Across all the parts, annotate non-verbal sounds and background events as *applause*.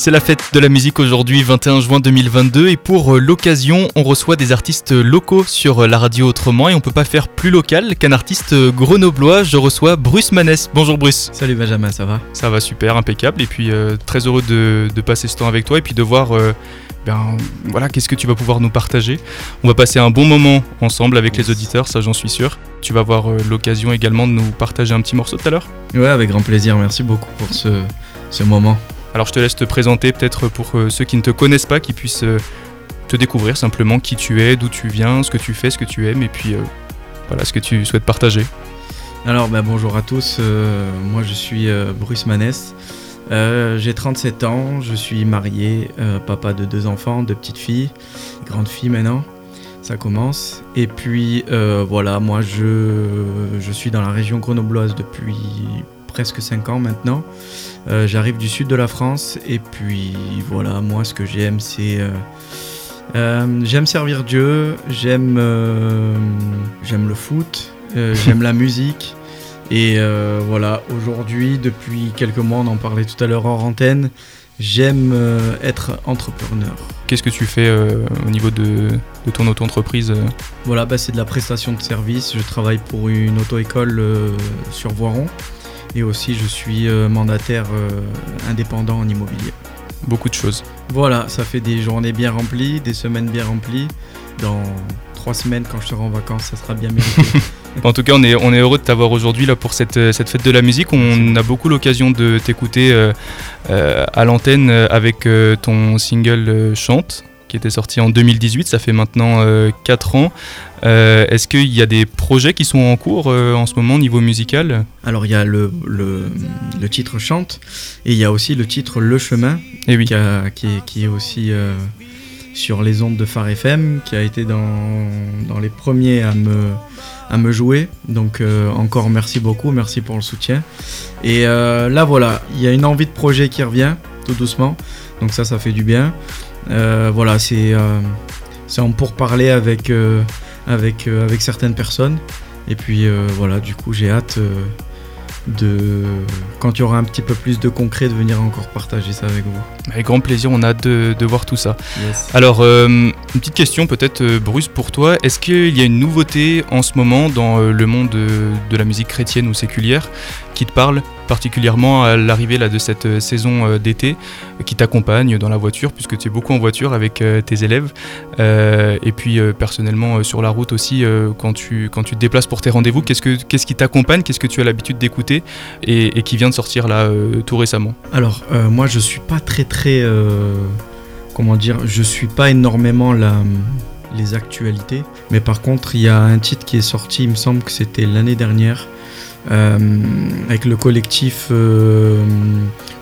C'est la fête de la musique aujourd'hui, 21 juin 2022, et pour euh, l'occasion, on reçoit des artistes locaux sur euh, la radio autrement, et on peut pas faire plus local qu'un artiste euh, grenoblois. Je reçois Bruce Manès. Bonjour Bruce. Salut Benjamin, ça va? Ça va super, impeccable, et puis très heureux de, passer ce temps avec toi, et puis de voir, ben voilà, qu'est-ce que tu vas pouvoir nous partager. On va passer un bon moment ensemble avec les auditeurs, ça j'en suis sûr. Tu vas avoir l'occasion également de nous partager un petit morceau tout à l'heure Ouais, avec grand plaisir. Merci beaucoup pour ce, ce moment. Alors je te laisse te présenter peut-être pour euh, ceux qui ne te connaissent pas, qui puissent euh, te découvrir simplement qui tu es, d'où tu viens, ce que tu fais, ce que tu aimes et puis euh, voilà ce que tu souhaites partager. Alors bah, bonjour à tous, moi je suis Bruce Manès, j'ai 37 ans, je suis marié, papa de deux enfants, deux petites filles, grande fille maintenant, ça commence. Et puis voilà, moi je, je suis dans la région grenobloise depuis presque 5 ans maintenant. Euh, j'arrive du sud de la France et puis voilà, moi ce que j'aime c'est... Euh, euh, j'aime servir Dieu, j'aime j'aime le foot, *laughs* j'aime la musique. Et voilà, aujourd'hui, depuis quelques mois, on en parlait tout à l'heure hors antenne, j'aime être entrepreneur. Qu'est-ce que tu fais au niveau de, ton auto-entreprise Voilà, bah, c'est de la prestation de service. Je travaille pour une auto-école sur Voiron. Et aussi, je suis euh, mandataire euh, indépendant en immobilier. Beaucoup de choses. Voilà, ça fait des journées bien remplies, des semaines bien remplies. Dans trois semaines, quand je serai en vacances, ça sera bien mérité. *laughs* en tout cas, on est, on est heureux de t'avoir aujourd'hui là pour cette, euh, cette fête de la musique. On a beaucoup l'occasion de t'écouter à l'antenne avec ton single Chante qui était sorti en 2018, ça fait maintenant 4 ans. Euh, est-ce qu'il y a des projets qui sont en cours euh, en ce moment au niveau musical? Alors il y a le, le, titre Chante et il y a aussi le titre Le Chemin et eh oui. qui, est, qui, est, aussi euh, sur les ondes de Phare FM, qui a été dans, dans les premiers à me, à me jouer. Donc encore merci beaucoup, merci pour le soutien. Et là voilà, il y a une envie de projet qui revient tout doucement, donc ça ça fait du bien. Voilà, c'est en pourparler avec avec, euh, avec certaines personnes. Et puis euh, voilà, du coup, j'ai hâte euh, de, quand il y aura un petit peu plus de concret, de venir encore partager ça avec vous. Avec grand plaisir, on a hâte de, de voir tout ça. Alors, une petite question peut-être, Bruce, pour toi. Est-ce qu'il y a une nouveauté en ce moment dans le monde de, de la musique chrétienne ou séculière? Qui te parle particulièrement à l'arrivée de cette euh, saison euh, d'été euh, qui t'accompagne dans la voiture puisque tu es beaucoup en voiture avec tes élèves. Et puis personnellement sur la route aussi quand, tu, quand tu te déplaces pour tes rendez-vous qu'est-ce, que, qu'est-ce qui t'accompagne qu'est-ce que tu as l'habitude d'écouter et, qui vient de sortir là tout récemment? Alors moi je suis pas très très comment dire je suis pas énormément la les actualités. Mais par contre il y a un titre qui est sorti il me semble que c'était l'année dernière avec le collectif euh,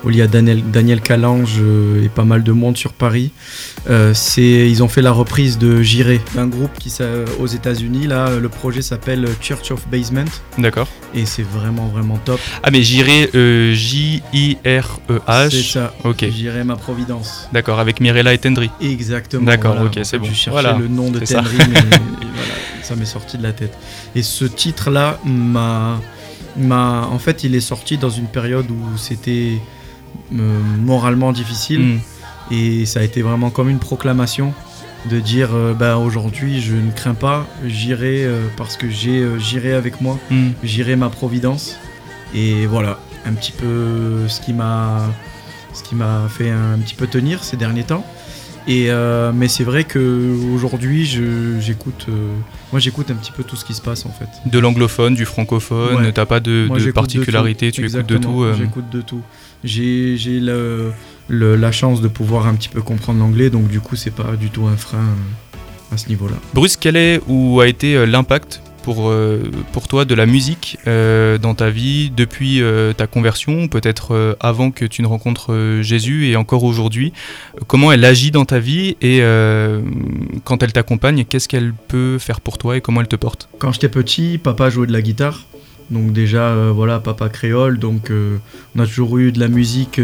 où il y a Daniel, Daniel Calange euh, et pas mal de monde sur Paris. c'est, ils ont fait la reprise de Jiré, d'un groupe qui aux États-Unis. Là, le projet s'appelle Church of Basement. D'accord. Et c'est vraiment vraiment top. Ah mais Jiré, J-I-R-E-H. C'est ça. Ok. Jiré ma Providence. D'accord, avec Mirella et Tendry. Exactement. D'accord, ok, c'est bon. Je cherchais le nom de Tendry, mais *laughs* voilà, ça m'est sorti de la tête. Et ce titre-là m'a en fait, il est sorti dans une période où c'était euh, moralement difficile. Hmm. Et ça a été vraiment comme une proclamation de dire euh, bah, aujourd'hui je ne crains pas, j'irai euh, parce que j'ai j'irai avec moi, hmm. j'irai ma providence. Et voilà, un petit peu ce qui m'a ce qui m'a fait un petit peu tenir ces derniers temps. Et euh, mais c'est vrai qu'aujourd'hui, j'écoute, euh, moi j'écoute un petit peu tout ce qui se passe en fait. De l'anglophone, du francophone, t'as pas de, particularité, tu écoutes de tout. Euh. J'écoute de tout. J'ai la chance de pouvoir un petit peu comprendre l'anglais, donc du coup c'est pas du tout un frein à ce niveau-là. Bruce, quel est ou a été l'impact pour, euh, pour toi de la musique euh, dans ta vie depuis euh, ta conversion, peut-être avant que tu ne rencontres Jésus et encore aujourd'hui Comment elle agit dans ta vie et quand elle t'accompagne, qu'est-ce qu'elle peut faire pour toi et comment elle te porte? Quand j'étais petit, papa jouait de la guitare. Donc déjà, voilà, papa créole, donc on a toujours eu de la musique,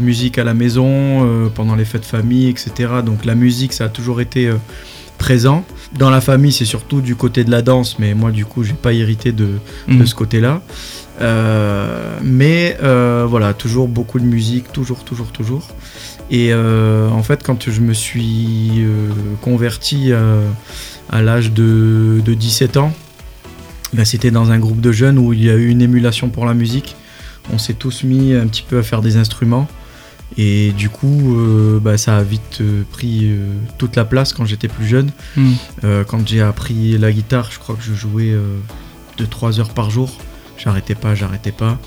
musique à la maison, pendant les fêtes famille, etc. Donc la musique, ça a toujours été présent. Dans la famille, c'est surtout du côté de la danse, mais moi, du coup, j'ai pas hérité de, de Mhm. ce côté-là. Euh, mais euh, voilà, toujours beaucoup de musique, toujours, toujours, toujours. Et euh, en fait, quand je me suis converti à l'âge de, de 17 ans, ben, c'était dans un groupe de jeunes où il y a eu une émulation pour la musique. On s'est tous mis un petit peu à faire des instruments. Et du coup, euh, bah, ça a vite euh, pris euh, toute la place quand j'étais plus jeune. Euh, quand j'ai appris la guitare, je crois que je jouais 2-3 heures par jour. J'arrêtais pas, j'arrêtais pas.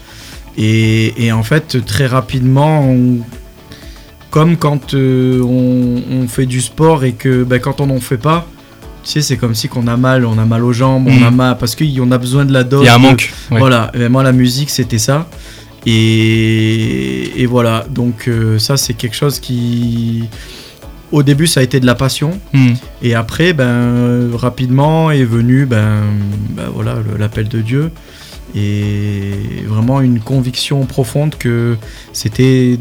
Et, et en fait, très rapidement, on- comme quand on, on fait du sport et que ben, quand on n'en fait pas, tu sais, c'est comme si qu'on a mal, on a mal aux jambes, on Mhm. a mal, parce qu'on a besoin de la dose. Il y a un manque. ouais. Voilà, et moi la musique c'était ça. Et, et voilà, donc euh, ça c'est quelque chose qui... Au début ça a été de la passion. Mhm. Et après, ben, rapidement est venu ben, ben voilà, l'appel de Dieu. Et vraiment une conviction profonde que c'était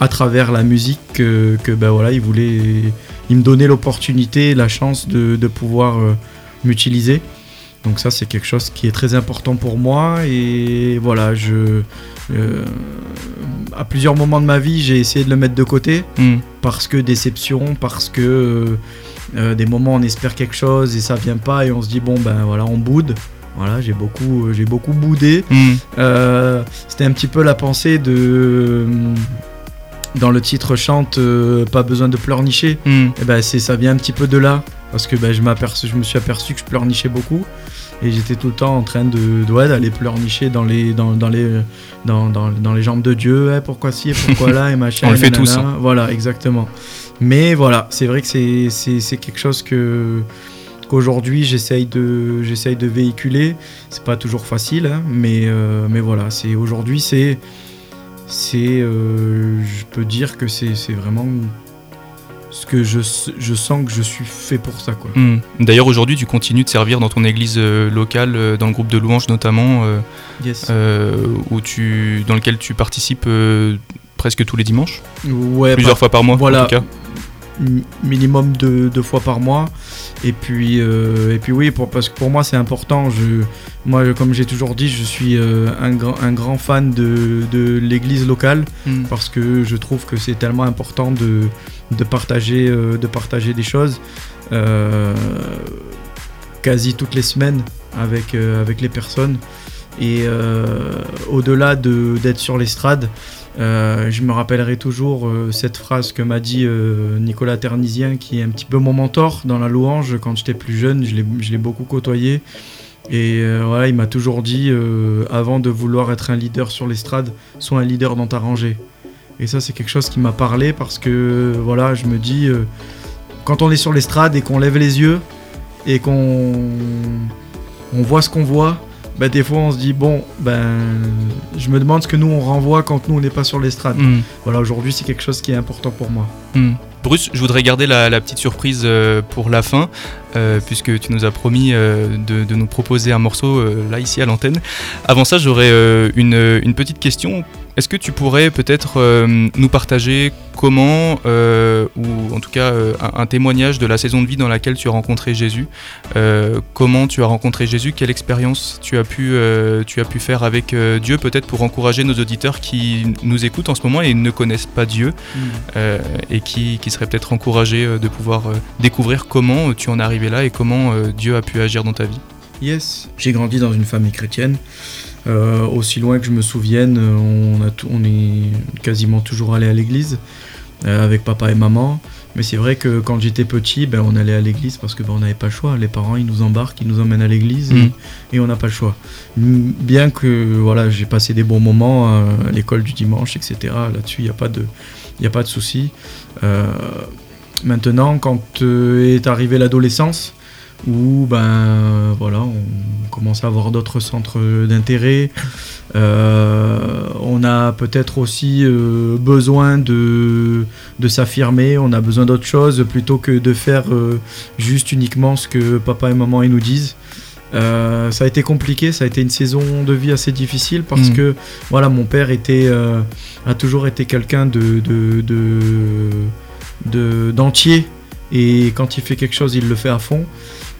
à travers la musique que, que, ben voilà, il voulait. Il me donnait l'opportunité, la chance de, de pouvoir euh, m'utiliser. Donc ça c'est quelque chose qui est très important pour moi et voilà je euh, à plusieurs moments de ma vie j'ai essayé de le mettre de côté Mhm. parce que déception, parce que euh, euh, des moments on espère quelque chose et ça vient pas et on se dit bon ben voilà on boude. Voilà, j'ai beaucoup, j'ai beaucoup boudé. Euh, C'était un petit peu la pensée de dans le titre chante pas besoin de pleurnicher. Mhm. Et ben c'est ça vient un petit peu de là parce que ben, je me suis aperçu que je pleurnichais beaucoup et j'étais tout le temps en train de ouais, d'aller pleurnicher dans les dans, dans les dans, dans, dans les jambes de Dieu. Eh, pourquoi ci et pourquoi là et machin. *laughs* On le fait nanana. tous, hein. Voilà, exactement. Mais voilà, c'est vrai que c'est quelque chose que qu'aujourd'hui j'essaye de j'essaye de véhiculer. C'est pas toujours facile, hein, mais euh, mais voilà, c'est aujourd'hui c'est c'est euh, je peux dire que c'est vraiment ce que je, je sens que je suis fait pour ça quoi. Mhm. D'ailleurs, aujourd'hui, tu continues de servir dans ton église euh, locale, euh, dans le groupe de louanges notamment, euh, Yes. où tu, dans lequel tu participes presque tous les dimanches, ouais, plusieurs fois par mois voilà. en tout cas? Mi- minimum de deux fois par mois. Et puis, euh, et puis oui, pour, parce que pour moi c'est important. Je, moi, je- comme j'ai toujours dit, je suis euh, un, grand, un grand fan de, de l'église locale Mhm. parce que je trouve que c'est tellement important de, de, partager, euh, de partager des choses quasi toutes les semaines avec, avec les personnes. Et euh, au-delà de- d'être sur l'estrade, euh, je me rappellerai toujours euh, cette phrase que m'a dit Nicolas Ternisien, qui est un petit peu mon mentor dans la louange. Quand j'étais plus jeune, je l'ai- beaucoup côtoyé. Et voilà, il m'a toujours dit, avant de vouloir être un leader sur l'estrade, sois un leader dans ta rangée. Et ça, c'est quelque chose qui m'a parlé parce que voilà, je me dis, quand on est sur l'estrade et qu'on lève les yeux et qu'on on voit ce qu'on voit, bah, des fois on se dit, bon, ben, je me demande ce que nous on renvoie quand nous on n'est pas sur l'estrade. Mhm. Voilà, aujourd'hui c'est quelque chose qui est important pour moi. Hmm. Bruce, je voudrais garder la, la petite surprise euh, pour la fin, euh, puisque tu nous as promis euh, de, de nous proposer un morceau euh, là, ici à l'antenne. Avant ça, j'aurais une, une petite question. Est-ce que tu pourrais peut-être nous partager comment, ou en tout cas un, un témoignage de la saison de vie dans laquelle tu as rencontré Jésus Comment tu as rencontré Jésus Quelle expérience tu as pu, tu as pu faire avec Dieu, peut-être pour encourager nos auditeurs qui nous écoutent en ce moment et ne connaissent pas Dieu euh, et qui, qui serait peut-être encouragé euh, de pouvoir découvrir comment tu en es arrivé là et comment euh, Dieu a pu agir dans ta vie? Yes. J'ai grandi dans une famille chrétienne. Euh, aussi loin que je me souvienne, euh, on, a tout- on est quasiment toujours allé à l'église euh, avec papa et maman. Mais c'est vrai que quand j'étais petit, ben, on allait à l'église parce que ben, on n'avait pas le choix. Les parents, ils nous embarquent, ils nous emmènent à l'église et- Mm. et, on n'a pas le choix. Bien que voilà, j'ai passé des bons moments à l'école du dimanche, etc. Là-dessus, il n'y a pas de, y a pas de souci. Euh, maintenant, quand euh, est arrivée l'adolescence, où ben voilà, on commence à avoir d'autres centres d'intérêt. Euh, on a peut-être aussi euh, besoin de, de s'affirmer, on a besoin d'autre chose plutôt que de faire euh, juste uniquement ce que papa et maman ils nous disent. Ça a été compliqué, ça a été une saison de vie assez difficile parce Mm. que voilà, mon père était, a toujours été quelqu'un de, de, de- de- d'entier Et quand il fait quelque chose, il le fait à fond.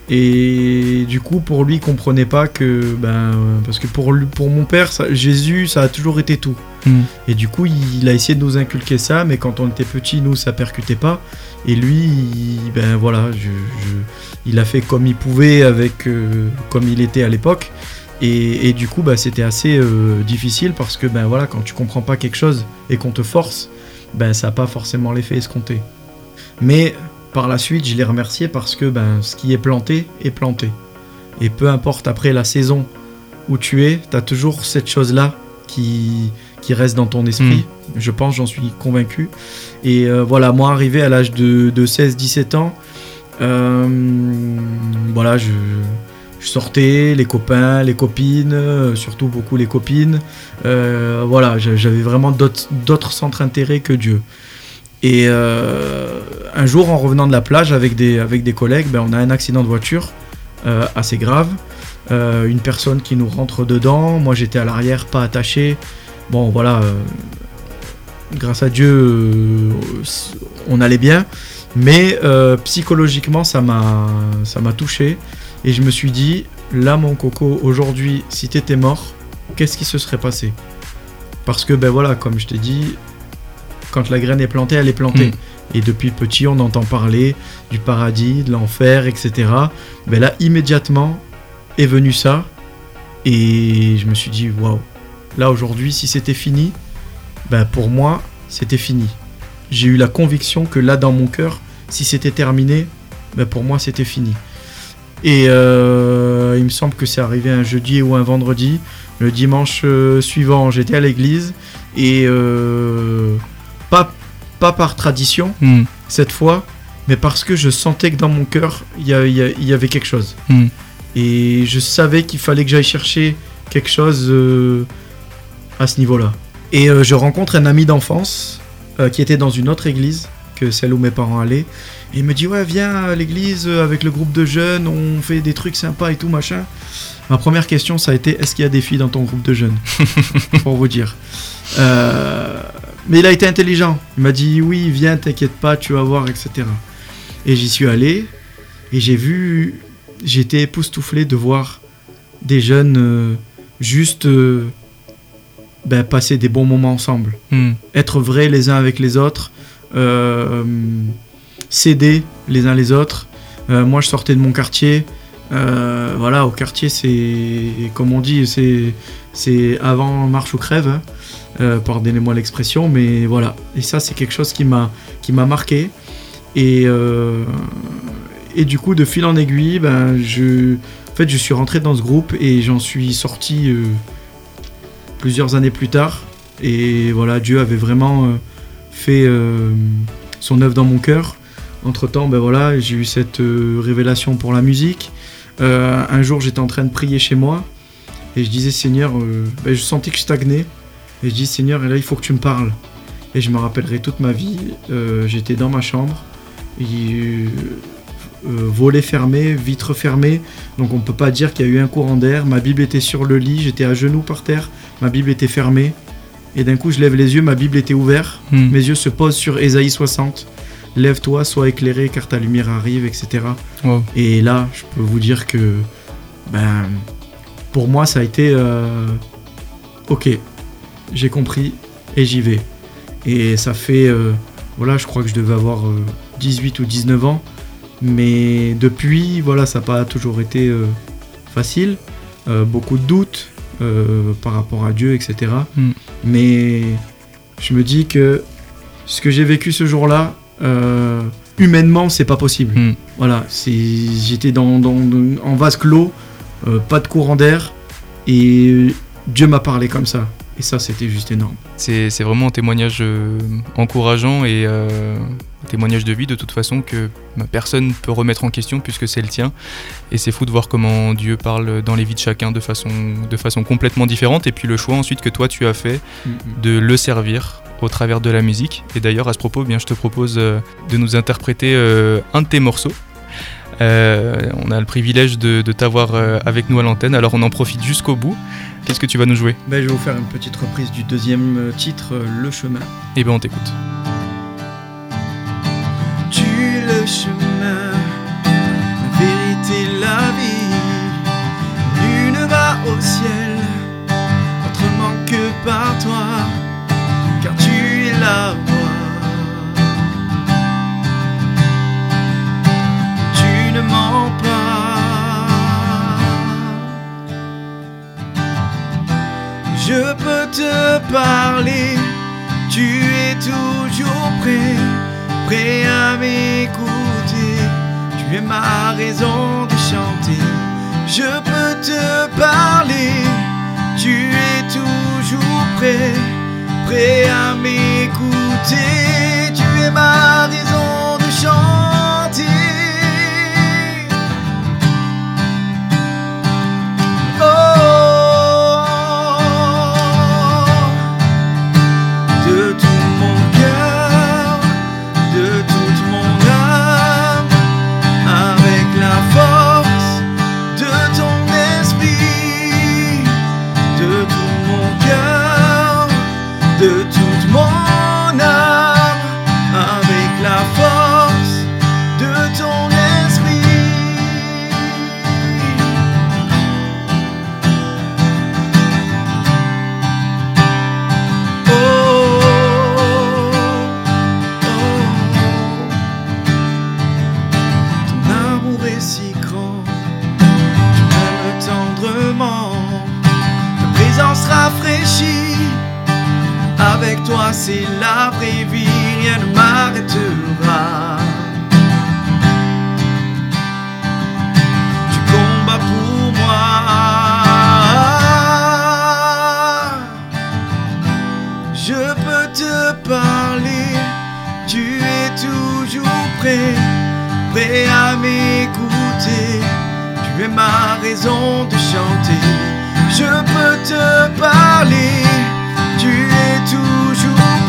Et du coup, pour lui, il comprenait pas que, ben, parce que pour, lui, pour mon père, Jésus, ça a toujours été tout. Hmm. Et du coup, il, a essayé de nous inculquer ça, mais quand on était petit, nous, ça percutait pas. Et lui, ben voilà, il a fait comme il pouvait avec, euh, comme il était à l'époque. Et, du coup, bah, c'était assez euh, difficile parce que ben voilà, quand tu comprends pas quelque chose et qu'on te force, ben ça n'a pas forcément l'effet escompté. Mais par la suite, je l'ai remercié parce que ben, ce qui est planté est planté. Et peu importe après la saison où tu es, tu as toujours cette chose-là qui, qui reste dans ton esprit. Hmm. Je pense, j'en suis convaincu. Et euh, voilà, moi, arrivé à l'âge de, 16-17 ans, euh, voilà, je, sortais, les copains, les copines, euh, surtout beaucoup les copines. voilà, j'avais vraiment d'autres centres d'intérêt que Dieu. Et euh, un jour, en revenant de la plage avec des, collègues, ben, on a un accident de voiture euh, assez grave. Euh, une personne qui nous rentre dedans. Moi, j'étais à l'arrière, pas attaché. Bon, voilà. grâce à Dieu, on allait bien. Mais psychologiquement, ça m'a touché. Et je me suis dit, là, mon coco, aujourd'hui, si t'étais mort, qu'est-ce qui se serait passé? Parce que, ben voilà, comme je t'ai dit, quand la graine est plantée, elle est plantée. Hmm. Et depuis petit, on entend parler du paradis, de l'enfer, etc. Mais ben là, immédiatement, est venu ça. Et je me suis dit, waouh, là aujourd'hui, si c'était fini, ben pour moi, c'était fini. J'ai eu la conviction que là, dans mon cœur, si c'était terminé, ben pour moi, c'était fini. Et euh, il me semble que c'est arrivé un jeudi ou un vendredi. Le dimanche euh, suivant, j'étais à l'église et euh, pas, par tradition hmm. cette fois, mais parce que je sentais que dans mon cœur, il y, avait quelque chose. Hmm. Et je savais qu'il fallait que j'aille chercher quelque chose euh, à ce niveau-là. Et je rencontre un ami d'enfance qui était dans une autre église que celle où mes parents allaient. Et il me dit Ouais, viens à l'église avec le groupe de jeunes, on fait des trucs sympas et tout, machin. Ma première question, ça a été Est-ce qu'il y a des filles dans ton groupe de jeunes *laughs* Pour vous dire. Euh, mais il a été intelligent. Il m'a dit oui, viens, t'inquiète pas, tu vas voir, etc. Et j'y suis allé et j'ai vu, j'étais époustouflé de voir des jeunes euh, juste euh, ben, passer des bons moments ensemble, hmm. être vrais les uns avec les autres, euh, s'aider les uns les autres. moi, je sortais de mon quartier. voilà, au quartier, c'est comme on dit, c'est avant marche ou crève. Hein. Euh, pardonnez-moi l'expression, mais voilà. Et ça, c'est quelque chose qui m'a marqué. Et euh, du coup, de fil en aiguille, ben je je suis rentré dans ce groupe et j'en suis sorti euh, plusieurs années plus tard. Et voilà, Dieu avait vraiment fait son œuvre dans mon cœur. Entre temps, ben voilà, j'ai eu cette révélation pour la musique. un jour, j'étais en train de prier chez moi et je disais Seigneur, ben, je sentais que je stagnais. Et je dis, Seigneur, là, il faut que tu me parles. Et je me rappellerai toute ma vie. Euh, j'étais dans ma chambre. Et, euh, euh, volet fermé, vitre fermée. Donc on ne peut pas dire qu'il y a eu un courant d'air. Ma Bible était sur le lit, j'étais à genoux par terre. Ma Bible était fermée. Et d'un coup, je lève les yeux, ma Bible était ouverte. Hmm. Mes yeux se posent sur Ésaïe 60. Lève-toi, sois éclairé, car ta lumière arrive, etc. Et là, je peux vous dire que, ben, pour moi, ça a été, ok, j'ai compris et j'y vais. Et ça fait, euh, voilà, je crois que je devais avoir 18 euh, ou 19 ans. Mais depuis, voilà, ça n'a pas toujours été euh, facile. beaucoup de doutes par rapport à Dieu, etc. Hmm. Mais je me dis que ce que j'ai vécu ce jour-là, humainement, c'est pas possible. Hmm. Voilà, j'étais dans, en vase clos, pas de courant d'air, et Dieu m'a parlé comme ça. Et ça, c'était juste énorme. C'est vraiment un témoignage euh, encourageant et euh, un témoignage de vie de toute façon que personne ne peut remettre en question puisque c'est le tien. Et c'est fou de voir comment Dieu parle dans les vies de chacun de façon, de façon complètement différente. Et puis le choix ensuite que toi tu as fait mm-hmm. de le servir au travers de la musique. Et d'ailleurs, à ce propos, eh bien, je te propose euh, de nous interpréter euh, un de tes morceaux. Euh, on a le privilège de, t'avoir avec nous à l'antenne, alors on en profite jusqu'au bout. Qu'est-ce que tu vas nous jouer? Ben, Je vais vous faire une petite reprise du deuxième titre, Le chemin. Et bien on t'écoute. Tu le chemin, la vérité, la vie. Nul ne va au ciel autrement que par toi. Te parler, tu es toujours prêt, prêt à m'écouter. Tu es ma raison de chanter. Je peux te parler, tu es toujours prêt, prêt à m'écouter. Tu es ma raison prêt à m'écouter. Tu es ma raison de chanter. Je peux te parler, tu es toujours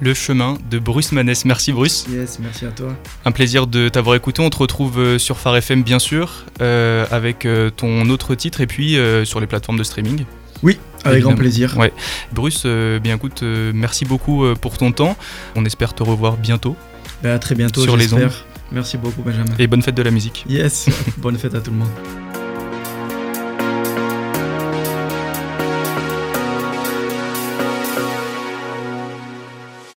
Le chemin de Bruce Manès. Merci Bruce. Yes, merci à toi. Un plaisir de t'avoir écouté. On te retrouve euh, sur Phare FM bien sûr, euh, avec euh, ton autre titre et puis euh, sur les plateformes de streaming. Oui, avec Évidemment. grand plaisir. Ouais. Bruce, euh, bien écoute, merci beaucoup pour ton temps. On espère te revoir bientôt Ben, à très bientôt, Sur les ondes. Merci beaucoup, Benjamin. et bonne fête de la musique. Yes, *laughs* bonne fête à tout le monde.